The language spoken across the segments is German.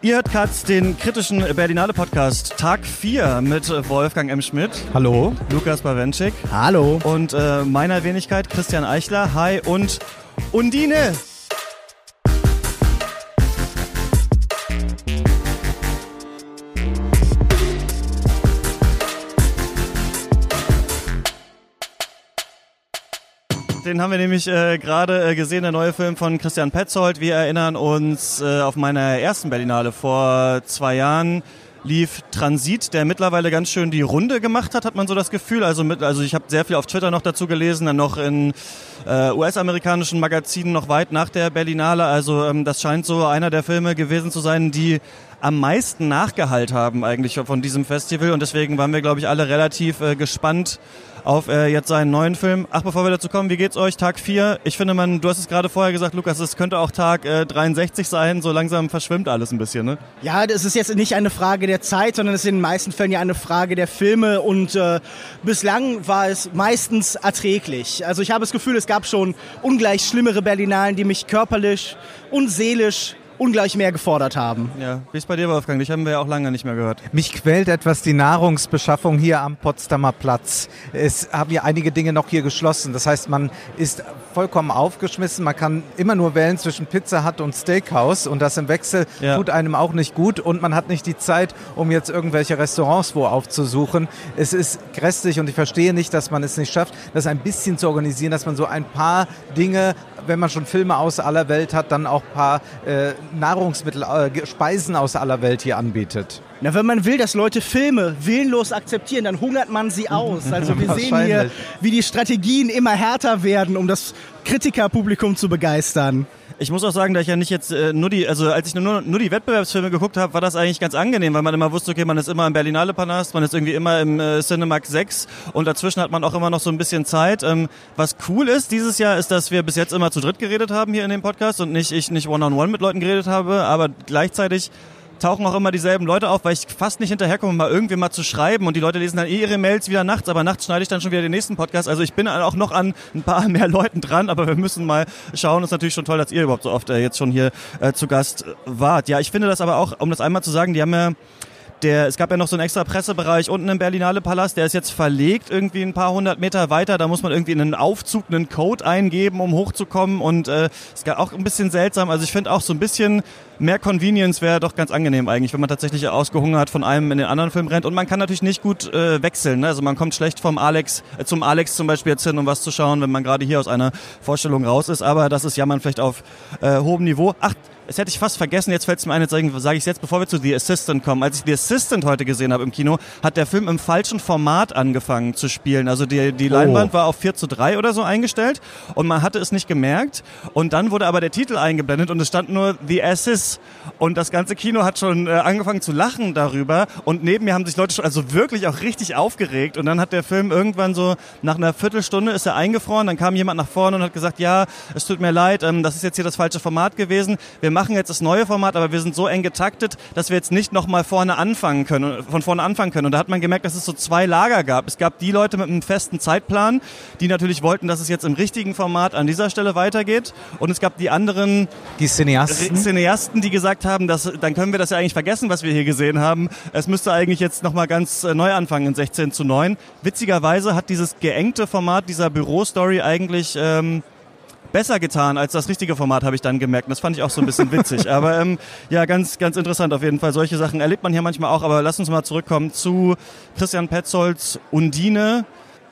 Ihr hört Katz, den kritischen Berlinale Podcast, Tag 4 mit Wolfgang M. Schmidt. Hallo. Lukas Bawenschik. Hallo. Und äh, meiner Wenigkeit Christian Eichler. Hi und Undine. Den haben wir nämlich äh, gerade äh, gesehen, der neue Film von Christian Petzold. Wir erinnern uns äh, auf meiner ersten Berlinale vor zwei Jahren lief Transit, der mittlerweile ganz schön die Runde gemacht hat, hat man so das Gefühl. Also, mit, also ich habe sehr viel auf Twitter noch dazu gelesen, dann noch in äh, US-amerikanischen Magazinen noch weit nach der Berlinale. Also ähm, das scheint so einer der Filme gewesen zu sein, die am meisten nachgehalt haben eigentlich von diesem Festival und deswegen waren wir, glaube ich, alle relativ äh, gespannt auf äh, jetzt seinen neuen Film. Ach, bevor wir dazu kommen, wie geht's euch? Tag 4. Ich finde, man, du hast es gerade vorher gesagt, Lukas, es könnte auch Tag äh, 63 sein. So langsam verschwimmt alles ein bisschen, ne? Ja, das ist jetzt nicht eine Frage der Zeit, sondern es ist in den meisten Fällen ja eine Frage der Filme und äh, bislang war es meistens erträglich. Also ich habe das Gefühl, es gab schon ungleich schlimmere Berlinalen, die mich körperlich und seelisch ungleich mehr gefordert haben. Ja, wie ist bei dir, Wolfgang? Dich haben wir ja auch lange nicht mehr gehört. Mich quält etwas die Nahrungsbeschaffung hier am Potsdamer Platz. Es haben ja einige Dinge noch hier geschlossen. Das heißt, man ist vollkommen aufgeschmissen. Man kann immer nur wählen zwischen Pizza Hut und Steakhouse und das im Wechsel ja. tut einem auch nicht gut und man hat nicht die Zeit, um jetzt irgendwelche Restaurants wo aufzusuchen. Es ist grässlich und ich verstehe nicht, dass man es nicht schafft, das ein bisschen zu organisieren, dass man so ein paar Dinge wenn man schon Filme aus aller Welt hat, dann auch ein paar äh, Nahrungsmittel, äh, Speisen aus aller Welt hier anbietet. Na, wenn man will, dass Leute Filme willenlos akzeptieren, dann hungert man sie aus. Also wir sehen hier, wie die Strategien immer härter werden, um das Kritikerpublikum zu begeistern. Ich muss auch sagen, da ich ja nicht jetzt äh, nur die, also als ich nur, nur die Wettbewerbsfilme geguckt habe, war das eigentlich ganz angenehm, weil man immer wusste, okay, man ist immer im Berlinale Palast, man ist irgendwie immer im äh, Cinemax 6 und dazwischen hat man auch immer noch so ein bisschen Zeit. Ähm, was cool ist dieses Jahr, ist, dass wir bis jetzt immer zu dritt geredet haben hier in dem Podcast und nicht ich nicht one-on-one -on -one mit Leuten geredet habe, aber gleichzeitig tauchen auch immer dieselben Leute auf, weil ich fast nicht hinterherkomme, mal irgendwie mal zu schreiben und die Leute lesen dann eh ihre Mails wieder nachts, aber nachts schneide ich dann schon wieder den nächsten Podcast. Also ich bin auch noch an ein paar mehr Leuten dran, aber wir müssen mal schauen. Ist natürlich schon toll, dass ihr überhaupt so oft äh, jetzt schon hier äh, zu Gast wart. Ja, ich finde das aber auch, um das einmal zu sagen, die haben ja der, es gab ja noch so einen extra Pressebereich unten im Berlinale Palast, der ist jetzt verlegt irgendwie ein paar hundert Meter weiter. Da muss man irgendwie in einen Aufzug einen Code eingeben, um hochzukommen. Und äh, ist auch ein bisschen seltsam. Also ich finde auch so ein bisschen mehr Convenience wäre doch ganz angenehm eigentlich, wenn man tatsächlich ausgehungert von einem in den anderen Film rennt. Und man kann natürlich nicht gut äh, wechseln. Ne? Also man kommt schlecht vom Alex äh, zum Alex zum Beispiel jetzt hin, um was zu schauen, wenn man gerade hier aus einer Vorstellung raus ist. Aber das ist ja man vielleicht auf äh, hohem Niveau. Ach, das hätte ich fast vergessen, jetzt fällt es mir ein, jetzt sage ich es jetzt, bevor wir zu The Assistant kommen. Als ich The Assistant heute gesehen habe im Kino, hat der Film im falschen Format angefangen zu spielen. Also die, die Leinwand oh. war auf 4 zu 3 oder so eingestellt und man hatte es nicht gemerkt. Und dann wurde aber der Titel eingeblendet und es stand nur The Assist. Und das ganze Kino hat schon äh, angefangen zu lachen darüber. Und neben mir haben sich Leute schon also wirklich auch richtig aufgeregt. Und dann hat der Film irgendwann so, nach einer Viertelstunde ist er eingefroren. Dann kam jemand nach vorne und hat gesagt, ja, es tut mir leid, ähm, das ist jetzt hier das falsche Format gewesen. Wir machen jetzt das neue Format, aber wir sind so eng getaktet, dass wir jetzt nicht nochmal vorne anfangen können, von vorne anfangen können. Und da hat man gemerkt, dass es so zwei Lager gab. Es gab die Leute mit einem festen Zeitplan, die natürlich wollten, dass es jetzt im richtigen Format an dieser Stelle weitergeht. Und es gab die anderen die Cineasten, Cineasten die gesagt haben, dass, dann können wir das ja eigentlich vergessen, was wir hier gesehen haben. Es müsste eigentlich jetzt nochmal ganz äh, neu anfangen in 16 zu 9. Witzigerweise hat dieses geengte Format dieser Bürostory eigentlich ähm, besser getan als das richtige Format, habe ich dann gemerkt. Und das fand ich auch so ein bisschen witzig. aber ähm, ja, ganz, ganz interessant auf jeden Fall. Solche Sachen erlebt man hier manchmal auch. Aber lass uns mal zurückkommen zu Christian Petzolds Undine.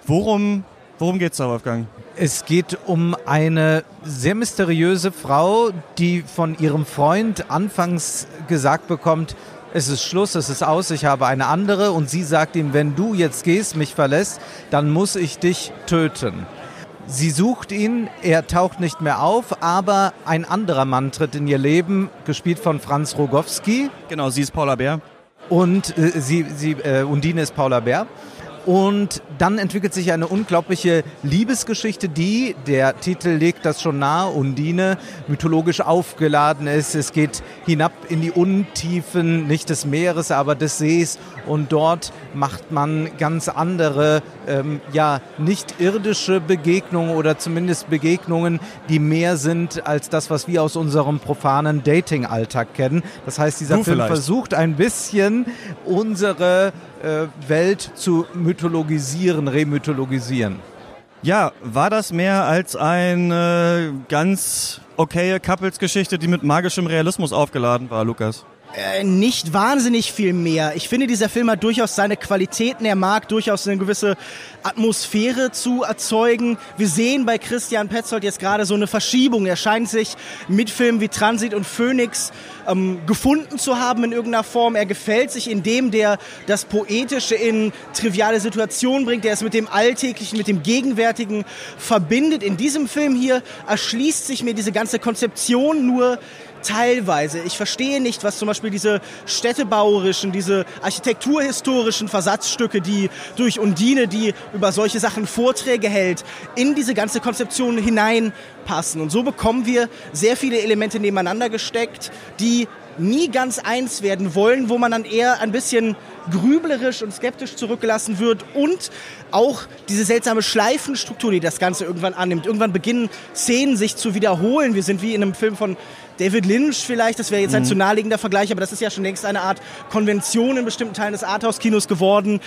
Worum, worum geht's da, Wolfgang? Es geht um eine sehr mysteriöse Frau, die von ihrem Freund anfangs gesagt bekommt, es ist Schluss, es ist aus, ich habe eine andere und sie sagt ihm, wenn du jetzt gehst, mich verlässt, dann muss ich dich töten. Sie sucht ihn, er taucht nicht mehr auf, aber ein anderer Mann tritt in ihr Leben, gespielt von Franz Rogowski. Genau, sie ist Paula Bär. Und äh, sie, sie, äh, Undine ist Paula Bär. Und dann entwickelt sich eine unglaubliche Liebesgeschichte, die, der Titel legt das schon nahe, Undine, mythologisch aufgeladen ist. Es geht hinab in die Untiefen, nicht des Meeres, aber des Sees. Und dort macht man ganz andere, ähm, ja, nicht irdische Begegnungen oder zumindest Begegnungen, die mehr sind als das, was wir aus unserem profanen Dating-Alltag kennen. Das heißt, dieser Du Film vielleicht. versucht ein bisschen unsere äh, Welt zu mythologisieren, remythologisieren. Ja, war das mehr als eine ganz okaye Couples-Geschichte, die mit magischem Realismus aufgeladen war, Lukas? Äh, nicht wahnsinnig viel mehr. Ich finde, dieser Film hat durchaus seine Qualitäten. Er mag durchaus eine gewisse Atmosphäre zu erzeugen. Wir sehen bei Christian Petzold jetzt gerade so eine Verschiebung. Er scheint sich mit Filmen wie Transit und Phoenix ähm, gefunden zu haben in irgendeiner Form. Er gefällt sich in dem, der das Poetische in triviale Situationen bringt, der es mit dem Alltäglichen, mit dem Gegenwärtigen verbindet. In diesem Film hier erschließt sich mir diese ganze Konzeption nur teilweise. Ich verstehe nicht, was zum Beispiel diese städtebauerischen, diese architekturhistorischen Versatzstücke, die durch Undine, die über solche Sachen Vorträge hält, in diese ganze Konzeption hineinpassen. Und so bekommen wir sehr viele Elemente nebeneinander gesteckt, die nie ganz eins werden wollen, wo man dann eher ein bisschen grüblerisch und skeptisch zurückgelassen wird und auch diese seltsame Schleifenstruktur, die das Ganze irgendwann annimmt. Irgendwann beginnen Szenen sich zu wiederholen. Wir sind wie in einem Film von David Lynch vielleicht, das wäre jetzt ein zu naheliegender Vergleich, aber das ist ja schon längst eine Art Konvention in bestimmten Teilen des Arthouse-Kinos geworden,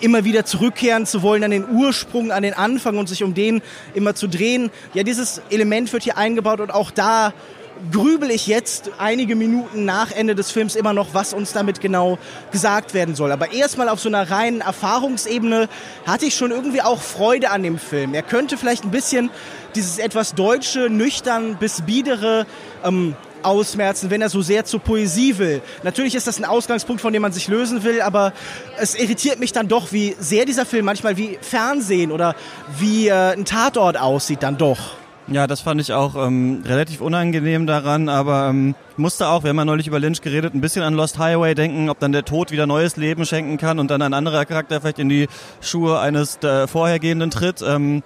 immer wieder zurückkehren zu wollen an den Ursprung, an den Anfang und sich um den immer zu drehen. Ja, dieses Element wird hier eingebaut und auch da grübel ich jetzt einige Minuten nach Ende des Films immer noch, was uns damit genau gesagt werden soll. Aber erstmal auf so einer reinen Erfahrungsebene hatte ich schon irgendwie auch Freude an dem Film. Er könnte vielleicht ein bisschen dieses etwas deutsche, nüchtern bis biedere ähm, ausmerzen, wenn er so sehr zur Poesie will. Natürlich ist das ein Ausgangspunkt, von dem man sich lösen will, aber es irritiert mich dann doch, wie sehr dieser Film manchmal wie Fernsehen oder wie äh, ein Tatort aussieht dann doch. Ja, das fand ich auch ähm, relativ unangenehm daran, aber ähm, musste auch, wir haben ja neulich über Lynch geredet, ein bisschen an Lost Highway denken, ob dann der Tod wieder neues Leben schenken kann und dann ein anderer Charakter vielleicht in die Schuhe eines der vorhergehenden tritt. Ähm,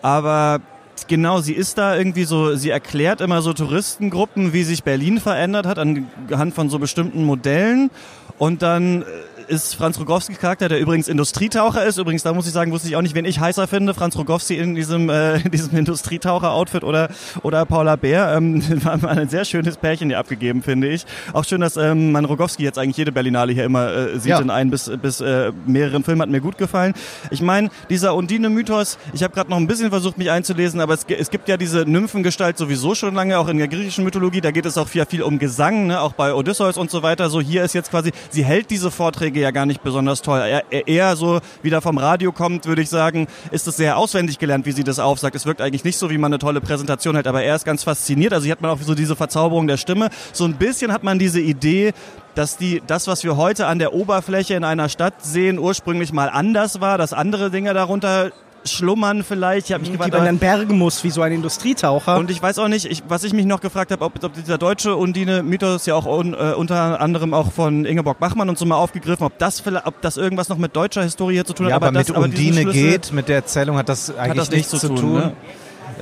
aber genau, sie ist da irgendwie so, sie erklärt immer so Touristengruppen, wie sich Berlin verändert hat anhand von so bestimmten Modellen. Und dann äh, ist Franz Rogowskis Charakter, der übrigens Industrietaucher ist. Übrigens, da muss ich sagen, wusste ich auch nicht, wen ich heißer finde. Franz Rogowski in diesem, äh, in diesem Industrietaucher-Outfit oder, oder Paula Bär. Ähm, war ein sehr schönes Pärchen hier abgegeben, finde ich. Auch schön, dass ähm, man Rogowski jetzt eigentlich jede Berlinale hier immer äh, sieht Ja. in ein bis, bis äh, mehreren Filmen. Hat mir gut gefallen. Ich meine, dieser Undine-Mythos, ich habe gerade noch ein bisschen versucht, mich einzulesen, aber es, es gibt ja diese Nymphengestalt sowieso schon lange, auch in der griechischen Mythologie. Da geht es auch viel, viel um Gesang, ne? auch bei Odysseus und so weiter. So hier ist jetzt quasi, sie hält diese Vorträge ja gar nicht besonders toll. Eher, so, wie da vom Radio kommt, würde ich sagen, ist es sehr auswendig gelernt, wie sie das aufsagt. Es wirkt eigentlich nicht so, wie man eine tolle Präsentation hält, aber er ist ganz fasziniert. Also hier hat man auch so diese Verzauberung der Stimme. So ein bisschen hat man diese Idee, dass die, das, was wir heute an der Oberfläche in einer Stadt sehen, ursprünglich mal anders war, dass andere Dinge darunter schlummern vielleicht. Ich habe mich die gefragt, man aber- dann bergen muss, wie so ein Industrietaucher. und ich weiß auch nicht, ich, was ich mich noch gefragt habe, ob, ob dieser deutsche Undine-Mythos ja auch un, äh, unter anderem auch von Ingeborg Bachmann und so mal aufgegriffen, ob das vielleicht, ob das irgendwas noch mit deutscher Historie hier zu tun hat. Ja, aber, das, mit aber Undine geht, mit der Erzählung hat das eigentlich hat das nichts zu tun. Ne?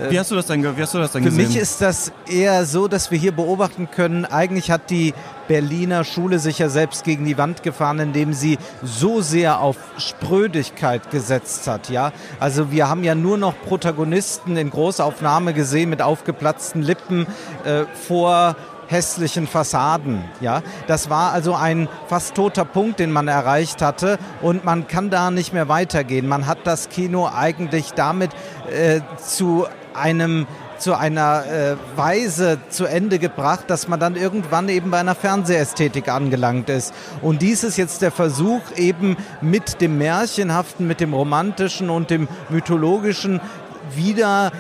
Wie hast du das denn, wie hast du das denn Für gesehen? mich ist das eher so, dass wir hier beobachten können, eigentlich hat die Berliner Schule sich ja selbst gegen die Wand gefahren, indem sie so sehr auf Sprödigkeit gesetzt hat, ja. Also wir haben ja nur noch Protagonisten in Großaufnahme gesehen mit aufgeplatzten Lippen äh, vor hässlichen Fassaden, ja. Das war also ein fast toter Punkt, den man erreicht hatte und man kann da nicht mehr weitergehen. Man hat das Kino eigentlich damit äh, zu einem zu einer äh, Weise zu Ende gebracht, dass man dann irgendwann eben bei einer Fernsehästhetik angelangt ist. Und dies ist jetzt der Versuch, eben mit dem Märchenhaften, mit dem Romantischen und dem Mythologischen wieder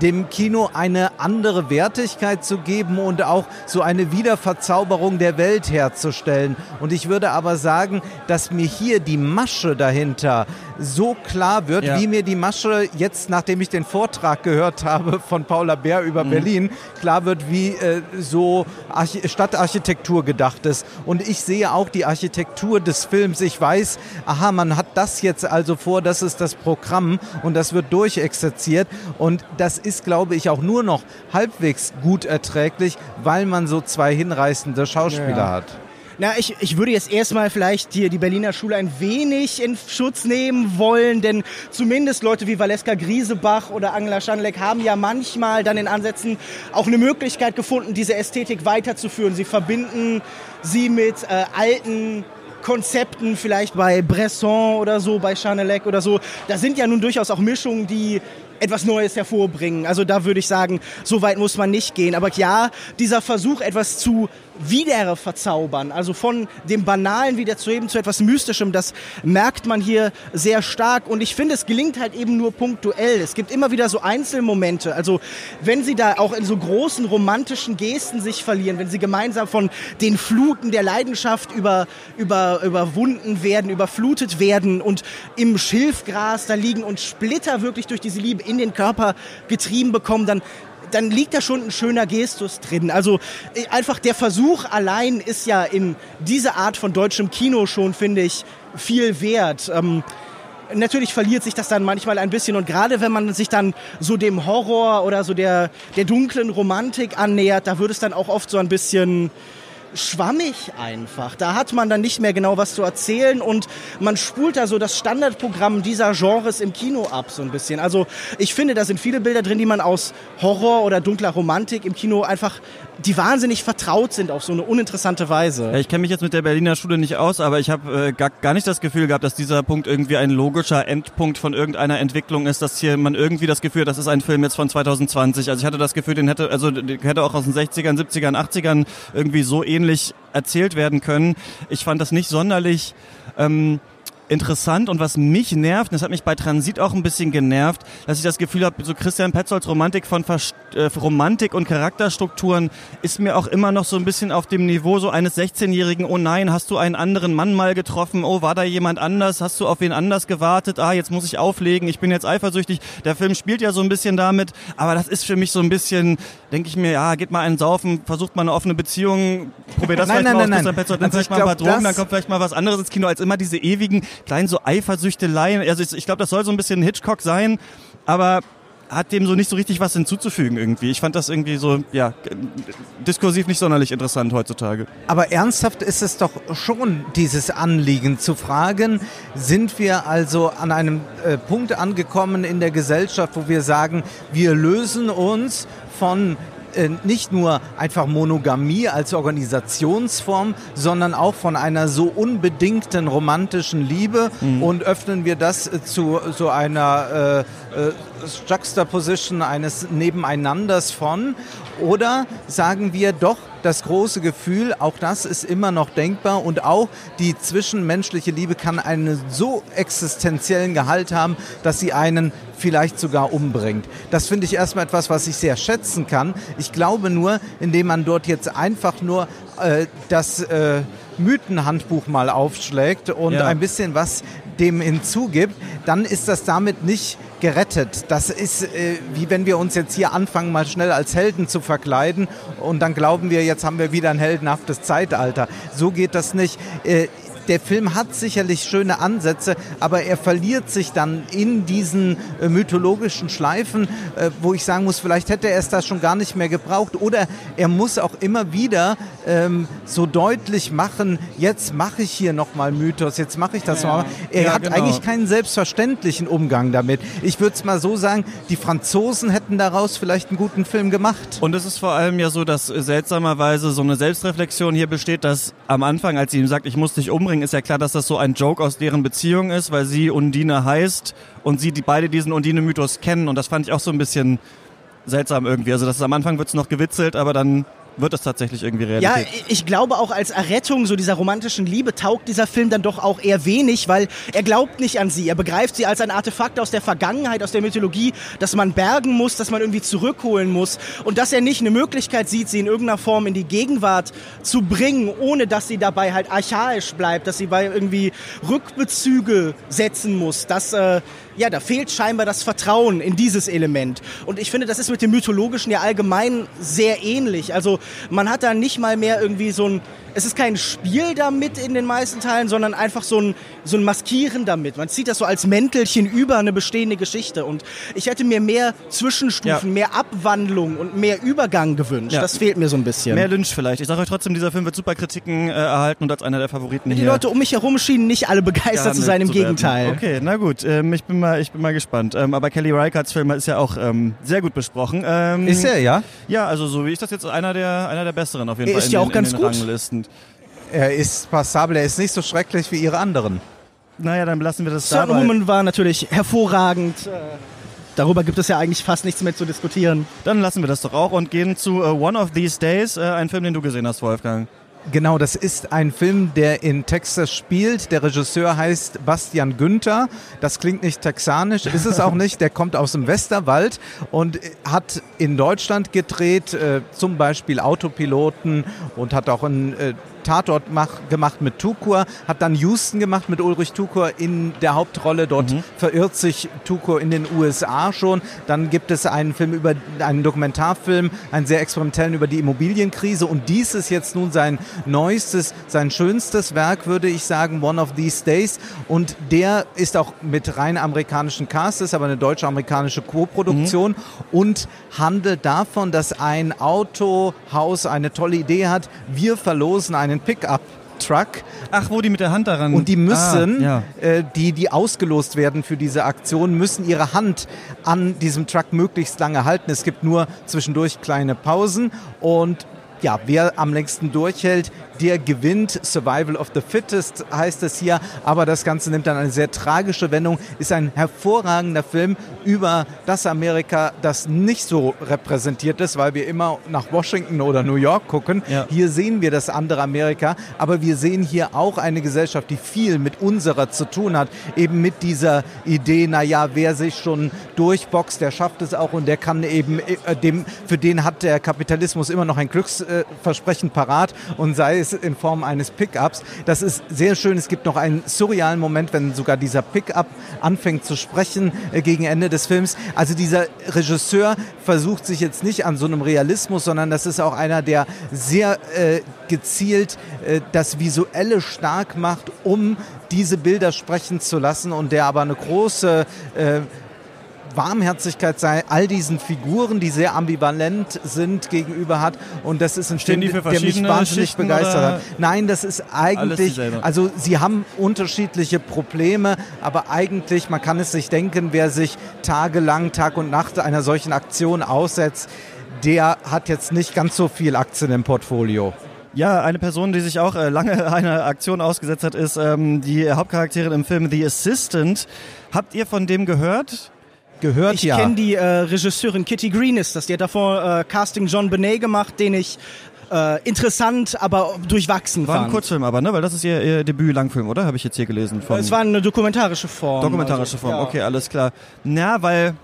dem Kino eine andere Wertigkeit zu geben und auch so eine Wiederverzauberung der Welt herzustellen. Und ich würde aber sagen, dass mir hier die Masche dahinter so klar wird, ja. wie mir die Masche jetzt, nachdem ich den Vortrag gehört habe von Paula Bär über mhm. Berlin, klar wird, wie äh, so Arch Stadtarchitektur gedacht ist. Und ich sehe auch die Architektur des Films. Ich weiß, aha, man hat das jetzt also vor, das ist das Programm und das wird durchexerziert. Und das ist, glaube ich, auch nur noch halbwegs gut erträglich, weil man so zwei hinreißende Schauspieler ja. hat. Na, ich, ich würde jetzt erstmal vielleicht hier die Berliner Schule ein wenig in Schutz nehmen wollen, denn zumindest Leute wie Valeska Griesebach oder Angela Schanleck haben ja manchmal dann in Ansätzen auch eine Möglichkeit gefunden, diese Ästhetik weiterzuführen. Sie verbinden sie mit äh, alten Konzepten, vielleicht bei Bresson oder so, bei Chanelec oder so. Da sind ja nun durchaus auch Mischungen, die etwas Neues hervorbringen. Also da würde ich sagen, so weit muss man nicht gehen. Aber ja, dieser Versuch, etwas zu wieder verzaubern, also von dem Banalen wieder zu eben zu etwas Mystischem, das merkt man hier sehr stark und ich finde, es gelingt halt eben nur punktuell. Es gibt immer wieder so Einzelmomente, also wenn sie da auch in so großen romantischen Gesten sich verlieren, wenn sie gemeinsam von den Fluten der Leidenschaft über, über, überwunden werden, überflutet werden und im Schilfgras da liegen und Splitter wirklich durch diese Liebe in den Körper getrieben bekommen, dann dann liegt da schon ein schöner Gestus drin. Also äh, einfach der Versuch allein ist ja in dieser Art von deutschem Kino schon, finde ich, viel wert. Ähm, natürlich verliert sich das dann manchmal ein bisschen und gerade wenn man sich dann so dem Horror oder so der, der dunklen Romantik annähert, da wird es dann auch oft so ein bisschen schwammig einfach. Da hat man dann nicht mehr genau was zu erzählen und man spult da so das Standardprogramm dieser Genres im Kino ab so ein bisschen. Also ich finde, da sind viele Bilder drin, die man aus Horror oder dunkler Romantik im Kino einfach die wahnsinnig vertraut sind auf so eine uninteressante Weise. Ja, ich kenne mich jetzt mit der Berliner Schule nicht aus, aber ich habe äh, gar, gar nicht das Gefühl gehabt, dass dieser Punkt irgendwie ein logischer Endpunkt von irgendeiner Entwicklung ist, dass hier man irgendwie das Gefühl, das ist ein Film jetzt von 2020. Also ich hatte das Gefühl, den hätte also den hätte auch aus den 60ern, 70ern, 80ern irgendwie so ähnlich erzählt werden können. Ich fand das nicht sonderlich ähm, interessant und was mich nervt, das hat mich bei Transit auch ein bisschen genervt, dass ich das Gefühl habe, so Christian Petzolds Romantik von Verst äh, Romantik und Charakterstrukturen ist mir auch immer noch so ein bisschen auf dem Niveau so eines 16-jährigen, oh nein, hast du einen anderen Mann mal getroffen, oh, war da jemand anders, hast du auf wen anders gewartet, ah, jetzt muss ich auflegen, ich bin jetzt eifersüchtig. Der Film spielt ja so ein bisschen damit, aber das ist für mich so ein bisschen, denke ich mir, ja, geht mal einen saufen, versucht mal eine offene Beziehung, probiert das nein, vielleicht nein, mal nein, aus, Christian Petzold, dann also vielleicht mal ein paar Drogen, dann kommt vielleicht mal was anderes ins Kino, als immer diese ewigen kleinen so Eifersüchteleien. Also ich, ich glaube, das soll so ein bisschen Hitchcock sein, aber hat dem so nicht so richtig was hinzuzufügen irgendwie. Ich fand das irgendwie so, ja, diskursiv nicht sonderlich interessant heutzutage. Aber ernsthaft ist es doch schon dieses Anliegen zu fragen, sind wir also an einem äh, Punkt angekommen in der Gesellschaft, wo wir sagen, wir lösen uns von äh, nicht nur einfach Monogamie als Organisationsform, sondern auch von einer so unbedingten romantischen Liebe mhm. und öffnen wir das äh, zu so einer äh, äh, Juxtaposition eines Nebeneinanders von oder sagen wir doch, das große Gefühl, auch das ist immer noch denkbar und auch die zwischenmenschliche Liebe kann einen so existenziellen Gehalt haben, dass sie einen vielleicht sogar umbringt. Das finde ich erstmal etwas, was ich sehr schätzen kann. Ich glaube nur, indem man dort jetzt einfach nur äh, das äh, Mythenhandbuch mal aufschlägt und ja. ein bisschen was dem hinzugibt, dann ist das damit nicht gerettet. Das ist äh, wie wenn wir uns jetzt hier anfangen, mal schnell als Helden zu verkleiden und dann glauben wir, jetzt haben wir wieder ein heldenhaftes Zeitalter. So geht das nicht. Äh, der Film hat sicherlich schöne Ansätze, aber er verliert sich dann in diesen äh, mythologischen Schleifen, äh, wo ich sagen muss, vielleicht hätte er es da schon gar nicht mehr gebraucht oder er muss auch immer wieder ähm, so deutlich machen, jetzt mache ich hier nochmal Mythos, jetzt mache ich das ja. nochmal. Er ja, hat genau. eigentlich keinen selbstverständlichen Umgang damit. Ich würde es mal so sagen, die Franzosen hätten daraus vielleicht einen guten Film gemacht. Und es ist vor allem ja so, dass seltsamerweise so eine Selbstreflexion hier besteht, dass am Anfang, als sie ihm sagt, ich muss dich umbringen, ist ja klar, dass das so ein Joke aus deren Beziehung ist, weil sie Undine heißt und sie die beide diesen Undine-Mythos kennen und das fand ich auch so ein bisschen seltsam irgendwie. Also das ist, am Anfang wird es noch gewitzelt, aber dann wird das tatsächlich irgendwie Realität? Ja, ich glaube auch als Errettung so dieser romantischen Liebe taugt dieser Film dann doch auch eher wenig, weil er glaubt nicht an sie. Er begreift sie als ein Artefakt aus der Vergangenheit, aus der Mythologie, das man bergen muss, das man irgendwie zurückholen muss und dass er nicht eine Möglichkeit sieht, sie in irgendeiner Form in die Gegenwart zu bringen, ohne dass sie dabei halt archaisch bleibt, dass sie bei irgendwie Rückbezüge setzen muss. Das äh, ja, da fehlt scheinbar das Vertrauen in dieses Element. Und ich finde, das ist mit dem Mythologischen ja allgemein sehr ähnlich. Also man hat da nicht mal mehr irgendwie so ein es ist kein Spiel damit in den meisten Teilen, sondern einfach so ein, so ein Maskieren damit. Man zieht das so als Mäntelchen über eine bestehende Geschichte. Und ich hätte mir mehr Zwischenstufen, ja. mehr Abwandlung und mehr Übergang gewünscht. Ja. Das fehlt mir so ein bisschen. Mehr Lynch vielleicht. Ich sage euch trotzdem, dieser Film wird super Kritiken äh, erhalten und als einer der Favoriten Die hier. Die Leute um mich herum schienen nicht alle begeistert zu sein, im Gegenteil. Okay, na gut. Ähm, ich, bin mal, ich bin mal gespannt. Ähm, aber Kelly Reichardts Film ist ja auch ähm, sehr gut besprochen. Ähm, ist er, ja? Ja, also so wie ich das jetzt, einer der, einer der besseren auf jeden er Fall. Ist ja auch ganz gut. Ranglisten. Er ist passabel, er ist nicht so schrecklich wie ihre anderen. Naja, dann lassen wir das Certain dabei. Woman war natürlich hervorragend. Äh, darüber gibt es ja eigentlich fast nichts mehr zu diskutieren. Dann lassen wir das doch auch und gehen zu uh, One of These Days, uh, ein Film, den du gesehen hast, Wolfgang. Genau, das ist ein Film, der in Texas spielt. Der Regisseur heißt Bastian Günther. Das klingt nicht texanisch, ist es auch nicht. Der kommt aus dem Westerwald und hat in Deutschland gedreht, äh, zum Beispiel Autopiloten und hat auch ein äh, Tatort mach, gemacht mit Tukur, hat dann Houston gemacht mit Ulrich Tukur in der Hauptrolle. Dort mhm. verirrt sich Tukur in den USA schon. Dann gibt es einen Film über einen Dokumentarfilm, einen sehr experimentellen über die Immobilienkrise. Und dies ist jetzt nun sein neuestes, sein schönstes Werk, würde ich sagen, One of These Days. Und der ist auch mit rein amerikanischen Cast, ist aber eine deutsche-amerikanische Co-Produktion mhm. und handelt davon, dass ein Autohaus eine tolle Idee hat. Wir verlosen einen einen Pickup Truck. Ach, wo die mit der Hand daran. Und die müssen, ah, ja. äh, die, die ausgelost werden für diese Aktion, müssen ihre Hand an diesem Truck möglichst lange halten. Es gibt nur zwischendurch kleine Pausen und ja, wer am längsten durchhält, der gewinnt. Survival of the Fittest heißt es hier. Aber das Ganze nimmt dann eine sehr tragische Wendung. Ist ein hervorragender Film über das Amerika, das nicht so repräsentiert ist, weil wir immer nach Washington oder New York gucken. Ja. Hier sehen wir das andere Amerika. Aber wir sehen hier auch eine Gesellschaft, die viel mit unserer zu tun hat. Eben mit dieser Idee, naja, wer sich schon durchboxt, der schafft es auch und der kann eben, äh, dem, für den hat der Kapitalismus immer noch ein Glücksversprechen parat und sei es in Form eines Pickups. Das ist sehr schön. Es gibt noch einen surrealen Moment, wenn sogar dieser Pickup anfängt zu sprechen äh, gegen Ende des Films. Also dieser Regisseur versucht sich jetzt nicht an so einem Realismus, sondern das ist auch einer, der sehr äh, gezielt äh, das Visuelle stark macht, um diese Bilder sprechen zu lassen und der aber eine große äh, Warmherzigkeit sei all diesen Figuren, die sehr ambivalent sind, gegenüber hat. Und das ist ein Film, der mich wahnsinnig Schichten begeistert hat. Nein, das ist eigentlich, also sie haben unterschiedliche Probleme, aber eigentlich, man kann es sich denken, wer sich tagelang, Tag und Nacht einer solchen Aktion aussetzt, der hat jetzt nicht ganz so viel Aktien im Portfolio. Ja, eine Person, die sich auch äh, lange einer Aktion ausgesetzt hat, ist ähm, die Hauptcharakterin im Film The Assistant. Habt ihr von dem gehört? Gehört ich ja. Ich kenne die äh, Regisseurin Kitty Green ist das. Die hat davor äh, Casting John Benet gemacht, den ich äh, interessant, aber durchwachsen war fand. War ein Kurzfilm aber, ne? Weil das ist ihr, ihr Debüt-Langfilm, oder? Habe ich jetzt hier gelesen. Von es war eine dokumentarische Form. Dokumentarische also, Form, ja. okay, alles klar. Na, weil...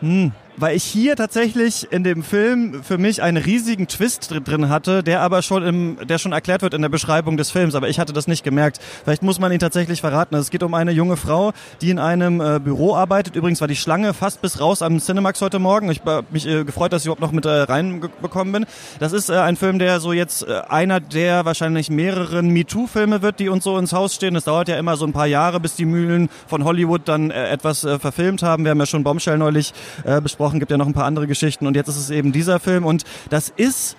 Hm, weil ich hier tatsächlich in dem Film für mich einen riesigen Twist drin hatte, der aber schon im, der schon erklärt wird in der Beschreibung des Films, aber ich hatte das nicht gemerkt. Vielleicht muss man ihn tatsächlich verraten. Also es geht um eine junge Frau, die in einem äh, Büro arbeitet. Übrigens war die Schlange fast bis raus am Cinemax heute Morgen. Ich habe mich äh, gefreut, dass ich überhaupt noch mit äh, reinbekommen bin. Das ist äh, ein Film, der so jetzt äh, einer der wahrscheinlich mehreren MeToo-Filme wird, die uns so ins Haus stehen. Es dauert ja immer so ein paar Jahre, bis die Mühlen von Hollywood dann äh, etwas äh, verfilmt haben. Wir haben ja schon Bombshell neulich äh, besprochen, gibt ja noch ein paar andere Geschichten. Und jetzt ist es eben dieser Film. Und das ist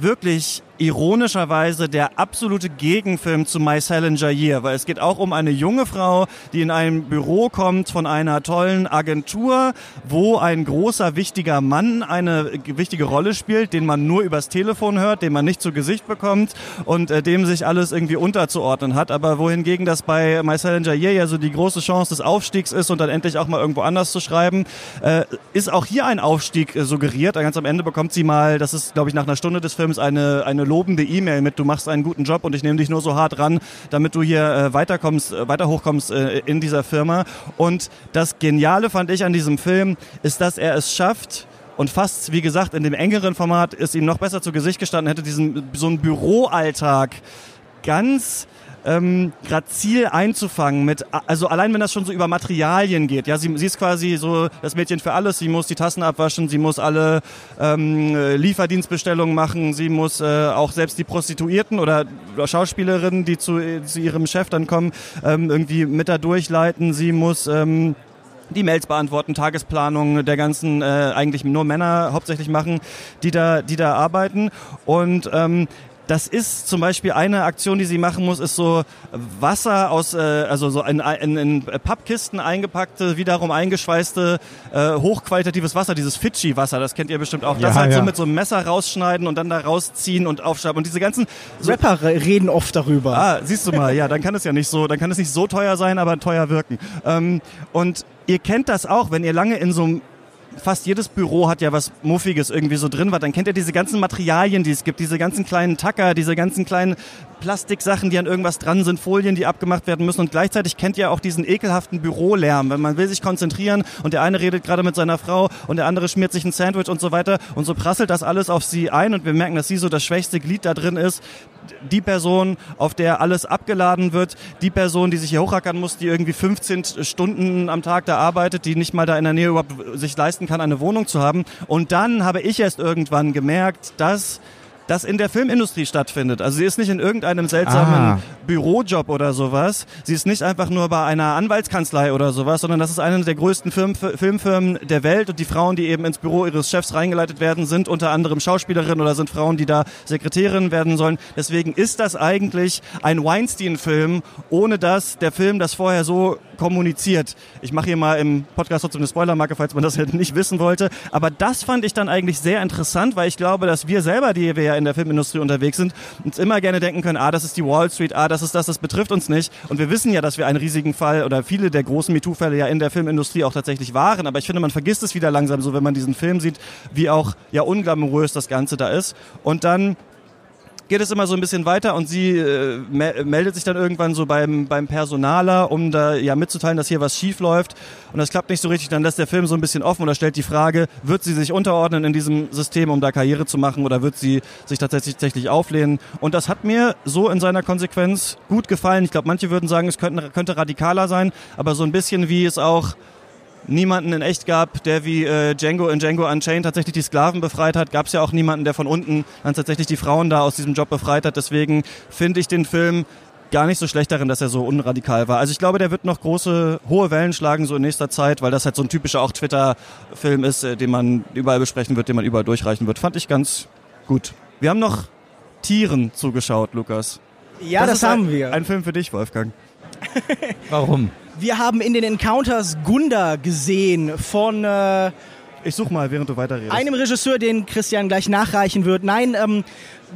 wirklich ironischerweise der absolute Gegenfilm zu My Salinger Year, weil es geht auch um eine junge Frau, die in ein Büro kommt von einer tollen Agentur, wo ein großer, wichtiger Mann eine wichtige Rolle spielt, den man nur übers Telefon hört, den man nicht zu Gesicht bekommt und äh, dem sich alles irgendwie unterzuordnen hat. Aber wohingegen das bei My Salinger Year ja so die große Chance des Aufstiegs ist und dann endlich auch mal irgendwo anders zu schreiben, äh, ist auch hier ein Aufstieg äh, suggeriert. Ganz am Ende bekommt sie mal, das ist glaube ich nach einer Stunde des Films, eine, eine lobende E-Mail mit, du machst einen guten Job und ich nehme dich nur so hart ran, damit du hier äh, weiterkommst, äh, weiter hochkommst äh, in dieser Firma. Und das Geniale fand ich an diesem Film, ist, dass er es schafft, und fast, wie gesagt, in dem engeren Format ist ihm noch besser zu Gesicht gestanden, hätte diesen so einen Büroalltag ganz ähm, grazil einzufangen mit, also allein wenn das schon so über Materialien geht, ja, sie, sie ist quasi so das Mädchen für alles, sie muss die Tassen abwaschen, sie muss alle ähm, Lieferdienstbestellungen machen, sie muss äh, auch selbst die Prostituierten oder Schauspielerinnen, die zu, zu ihrem Chef dann kommen, ähm, irgendwie mit da durchleiten, sie muss ähm, die Mails beantworten, Tagesplanung der ganzen äh, eigentlich nur Männer hauptsächlich machen, die da die da arbeiten. Und ähm, das ist zum Beispiel eine Aktion, die sie machen muss, ist so Wasser aus, äh, also so in, in, in Pappkisten eingepackte, wiederum eingeschweißte, äh, hochqualitatives Wasser, dieses Fidschi-Wasser, das kennt ihr bestimmt auch. Das ja, halt ja. so mit so einem Messer rausschneiden und dann da rausziehen und aufschreiben und diese ganzen... So Rapper reden oft darüber. Ah, siehst du mal, ja, dann kann es ja nicht so, dann kann es nicht so teuer sein, aber teuer wirken. Ähm, und ihr kennt das auch, wenn ihr lange in so einem fast jedes Büro hat ja was Muffiges irgendwie so drin, weil dann kennt ihr diese ganzen Materialien, die es gibt, diese ganzen kleinen Tacker, diese ganzen kleinen Plastiksachen, die an irgendwas dran sind, Folien, die abgemacht werden müssen. Und gleichzeitig kennt ihr auch diesen ekelhaften Bürolärm, wenn man will sich konzentrieren und der eine redet gerade mit seiner Frau und der andere schmiert sich ein Sandwich und so weiter und so prasselt das alles auf sie ein und wir merken, dass sie so das schwächste Glied da drin ist, die Person, auf der alles abgeladen wird, die Person, die sich hier hochhackern muss, die irgendwie 15 Stunden am Tag da arbeitet, die nicht mal da in der Nähe überhaupt sich leisten kann, eine Wohnung zu haben. Und dann habe ich erst irgendwann gemerkt, dass das in der Filmindustrie stattfindet. Also sie ist nicht in irgendeinem seltsamen ah. Bürojob oder sowas. Sie ist nicht einfach nur bei einer Anwaltskanzlei oder sowas, sondern das ist eine der größten Film, Filmfirmen der Welt und die Frauen, die eben ins Büro ihres Chefs reingeleitet werden, sind unter anderem Schauspielerinnen oder sind Frauen, die da Sekretärinnen werden sollen. Deswegen ist das eigentlich ein Weinstein-Film, ohne dass der Film das vorher so kommuniziert. Ich mache hier mal im Podcast trotzdem eine Spoilermarke, falls man das nicht wissen wollte. Aber das fand ich dann eigentlich sehr interessant, weil ich glaube, dass wir selber, die wir ja in der Filmindustrie unterwegs sind, uns immer gerne denken können, ah, das ist die Wall Street, ah, das ist das, das betrifft uns nicht. Und wir wissen ja, dass wir einen riesigen Fall oder viele der großen MeToo-Fälle ja in der Filmindustrie auch tatsächlich waren. Aber ich finde, man vergisst es wieder langsam so, wenn man diesen Film sieht, wie auch ja unglamourös das Ganze da ist. Und dann geht es immer so ein bisschen weiter und sie äh, meldet sich dann irgendwann so beim, beim Personaler, um da ja mitzuteilen, dass hier was schief läuft. Und das klappt nicht so richtig. Dann lässt der Film so ein bisschen offen oder stellt die Frage, wird sie sich unterordnen in diesem System, um da Karriere zu machen oder wird sie sich tatsächlich, tatsächlich auflehnen? Und das hat mir so in seiner Konsequenz gut gefallen. Ich glaube, manche würden sagen, es könnte, könnte radikaler sein, aber so ein bisschen wie es auch niemanden in echt gab, der wie äh, Django in Django Unchained tatsächlich die Sklaven befreit hat, gab es ja auch niemanden, der von unten dann tatsächlich die Frauen da aus diesem Job befreit hat. Deswegen finde ich den Film gar nicht so schlecht darin, dass er so unradikal war. Also ich glaube, der wird noch große, hohe Wellen schlagen so in nächster Zeit, weil das halt so ein typischer auch Twitter-Film ist, äh, den man überall besprechen wird, den man überall durchreichen wird. Fand ich ganz gut. Wir haben noch Tieren zugeschaut, Lukas. Ja, das, das haben ein, wir. Ein Film für dich, Wolfgang. Warum? Wir haben in den Encounters Gunda gesehen von... Äh, ich such mal, während du weiterredest. Einem Regisseur, den Christian gleich nachreichen wird. Nein, ähm,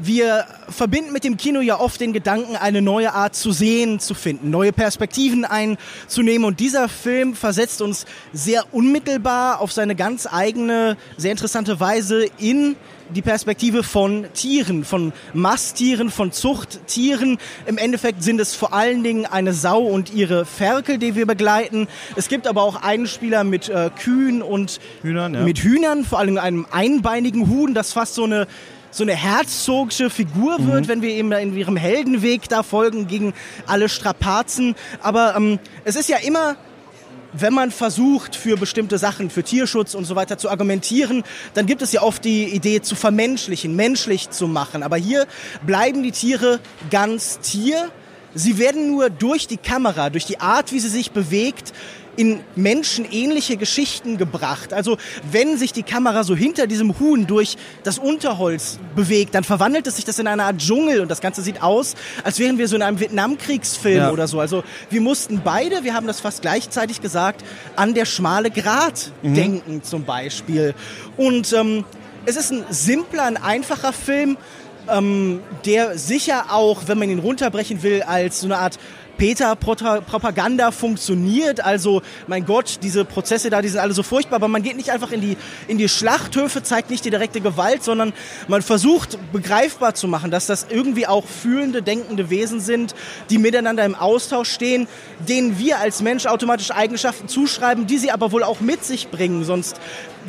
wir verbinden mit dem Kino ja oft den Gedanken, eine neue Art zu sehen, zu finden, neue Perspektiven einzunehmen. Und dieser Film versetzt uns sehr unmittelbar auf seine ganz eigene, sehr interessante Weise in die Perspektive von Tieren, von Masttieren, von Zuchttieren. Im Endeffekt sind es vor allen Dingen eine Sau und ihre Ferkel, die wir begleiten. Es gibt aber auch einen Spieler mit äh, Kühen und Hühnern, ja. mit Hühnern, vor allem einem einbeinigen Huhn, das fast so eine so eine herzogische Figur wird, mhm. wenn wir ihm in ihrem Heldenweg da folgen gegen alle Strapazen. Aber ähm, es ist ja immer wenn man versucht, für bestimmte Sachen, für Tierschutz und so weiter zu argumentieren, dann gibt es ja oft die Idee zu vermenschlichen, menschlich zu machen. Aber hier bleiben die Tiere ganz Tier. Sie werden nur durch die Kamera, durch die Art, wie sie sich bewegt, in menschenähnliche Geschichten gebracht. Also wenn sich die Kamera so hinter diesem Huhn durch das Unterholz bewegt, dann verwandelt es sich das in eine Art Dschungel und das Ganze sieht aus, als wären wir so in einem Vietnamkriegsfilm ja. oder so. Also wir mussten beide, wir haben das fast gleichzeitig gesagt, an der schmale Grat mhm. denken zum Beispiel. Und ähm, es ist ein simpler, ein einfacher Film, ähm, der sicher auch, wenn man ihn runterbrechen will, als so eine Art Peter-Propaganda funktioniert. Also, mein Gott, diese Prozesse da, die sind alle so furchtbar, aber man geht nicht einfach in die, in die Schlachthöfe, zeigt nicht die direkte Gewalt, sondern man versucht begreifbar zu machen, dass das irgendwie auch fühlende, denkende Wesen sind, die miteinander im Austausch stehen, denen wir als Mensch automatisch Eigenschaften zuschreiben, die sie aber wohl auch mit sich bringen, sonst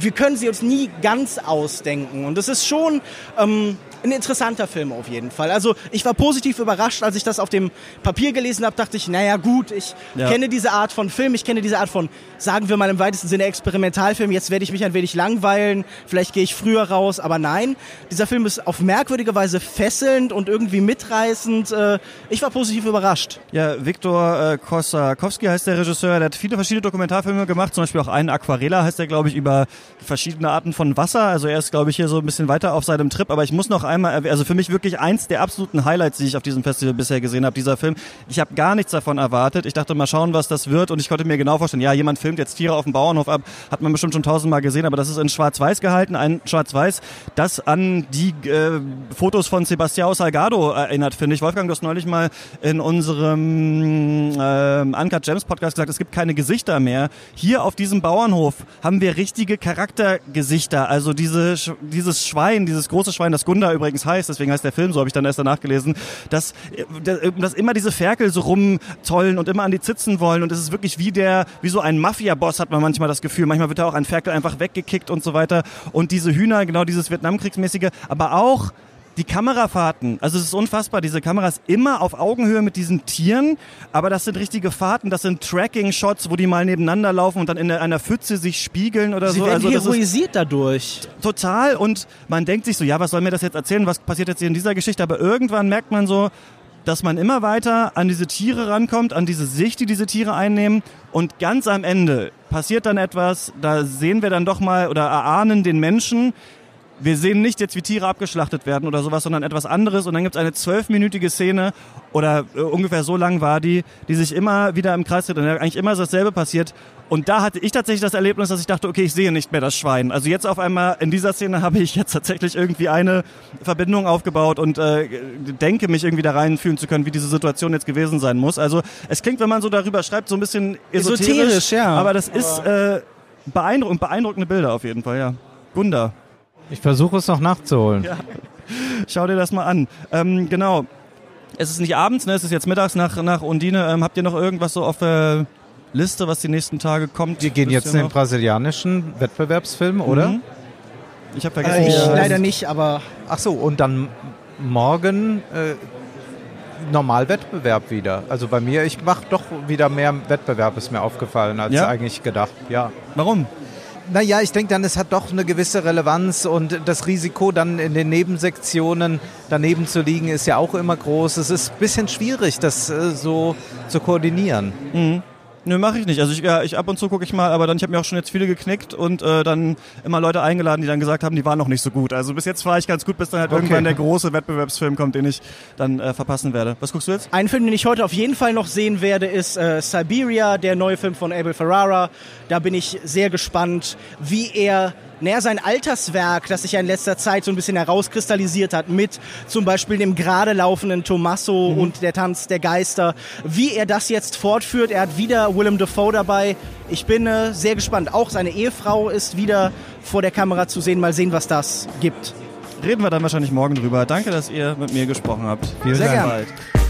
wir können sie uns nie ganz ausdenken. Und das ist schon ähm, ein interessanter Film auf jeden Fall. Also ich war positiv überrascht, als ich das auf dem Papier gelesen habe, dachte ich, naja gut, ich ja. kenne diese Art von Film, ich kenne diese Art von, sagen wir mal im weitesten Sinne Experimentalfilm, jetzt werde ich mich ein wenig langweilen, vielleicht gehe ich früher raus, aber nein, dieser Film ist auf merkwürdige Weise fesselnd und irgendwie mitreißend. Äh, ich war positiv überrascht. Ja, Viktor äh, Kosakowski heißt der Regisseur, der hat viele verschiedene Dokumentarfilme gemacht, zum Beispiel auch einen Aquarela heißt der, glaube ich, über verschiedene Arten von Wasser. Also er ist, glaube ich, hier so ein bisschen weiter auf seinem Trip, aber ich muss noch einmal, also für mich wirklich eins der absoluten Highlights, die ich auf diesem Festival bisher gesehen habe, dieser Film. Ich habe gar nichts davon erwartet. Ich dachte mal schauen, was das wird und ich konnte mir genau vorstellen, ja, jemand filmt jetzt Tiere auf dem Bauernhof ab, hat man bestimmt schon tausendmal gesehen, aber das ist in Schwarz-Weiß gehalten, ein Schwarz-Weiß, das an die äh, Fotos von Sebastião Salgado erinnert, finde ich. Wolfgang, du hast neulich mal in unserem äh, Uncut Gems Podcast gesagt, es gibt keine Gesichter mehr. Hier auf diesem Bauernhof haben wir richtige Charaktergesichter, also diese, dieses Schwein, dieses große Schwein, das Gunda übrigens heißt, deswegen heißt der Film so, habe ich dann erst danach gelesen, dass, dass immer diese Ferkel so rumzollen und immer an die Zitzen wollen und es ist wirklich wie der, wie so ein Mafia-Boss hat man manchmal das Gefühl. Manchmal wird da auch ein Ferkel einfach weggekickt und so weiter und diese Hühner, genau dieses Vietnamkriegsmäßige, aber auch die Kamerafahrten, also es ist unfassbar, diese Kameras immer auf Augenhöhe mit diesen Tieren, aber das sind richtige Fahrten, das sind Tracking-Shots, wo die mal nebeneinander laufen und dann in einer Pfütze sich spiegeln oder Sie so. Werden also heroisiert dadurch. Total und man denkt sich so, ja, was soll mir das jetzt erzählen, was passiert jetzt hier in dieser Geschichte, aber irgendwann merkt man so, dass man immer weiter an diese Tiere rankommt, an diese Sicht, die diese Tiere einnehmen und ganz am Ende passiert dann etwas, da sehen wir dann doch mal oder erahnen den Menschen, wir sehen nicht jetzt, wie Tiere abgeschlachtet werden oder sowas, sondern etwas anderes. Und dann gibt es eine zwölfminütige Szene oder äh, ungefähr so lang war die, die sich immer wieder im Kreis dreht und eigentlich immer dasselbe passiert. Und da hatte ich tatsächlich das Erlebnis, dass ich dachte, okay, ich sehe nicht mehr das Schwein. Also jetzt auf einmal in dieser Szene habe ich jetzt tatsächlich irgendwie eine Verbindung aufgebaut und äh, denke mich irgendwie da reinfühlen zu können, wie diese Situation jetzt gewesen sein muss. Also es klingt, wenn man so darüber schreibt, so ein bisschen esoterisch, esoterisch ja. aber das ist äh, beeindruckend, beeindruckende Bilder auf jeden Fall, ja. Gunda. Ich versuche es noch nachzuholen. Ja. Schau dir das mal an. Ähm, genau. Es ist nicht abends, ne? es ist jetzt mittags nach, nach Undine. Ähm, habt ihr noch irgendwas so auf der Liste, was die nächsten Tage kommt? Wir gehen jetzt in den brasilianischen Wettbewerbsfilm, oder? Mhm. Ich habe vergessen. Äh, ich leider nicht, aber. Ach so, und dann morgen äh, Normalwettbewerb wieder. Also bei mir, ich mache doch wieder mehr Wettbewerb, ist mir aufgefallen, als ja? eigentlich gedacht. Ja. Warum? Naja, ich denke dann, es hat doch eine gewisse Relevanz und das Risiko dann in den Nebensektionen daneben zu liegen ist ja auch immer groß. Es ist ein bisschen schwierig, das äh, so zu koordinieren. Mhm. Nö, mache ich nicht. Also ich, ja, ich ab und zu gucke ich mal, aber dann ich habe mir auch schon jetzt viele geknickt und äh, dann immer Leute eingeladen, die dann gesagt haben, die waren noch nicht so gut. Also bis jetzt fahre ich ganz gut, bis dann halt okay. irgendwann der große Wettbewerbsfilm kommt, den ich dann äh, verpassen werde. Was guckst du jetzt? Ein Film, den ich heute auf jeden Fall noch sehen werde, ist äh, Siberia, der neue Film von Abel Ferrara. Da bin ich sehr gespannt, wie er naja, sein Alterswerk, das sich ja in letzter Zeit so ein bisschen herauskristallisiert hat, mit zum Beispiel dem gerade laufenden Tommaso mhm. und der Tanz der Geister, wie er das jetzt fortführt. Er hat wieder Willem Dafoe dabei. Ich bin äh, sehr gespannt. Auch seine Ehefrau ist wieder vor der Kamera zu sehen. Mal sehen, was das gibt. Reden wir dann wahrscheinlich morgen drüber. Danke, dass ihr mit mir gesprochen habt. Vielen sehr Dank. Gerne.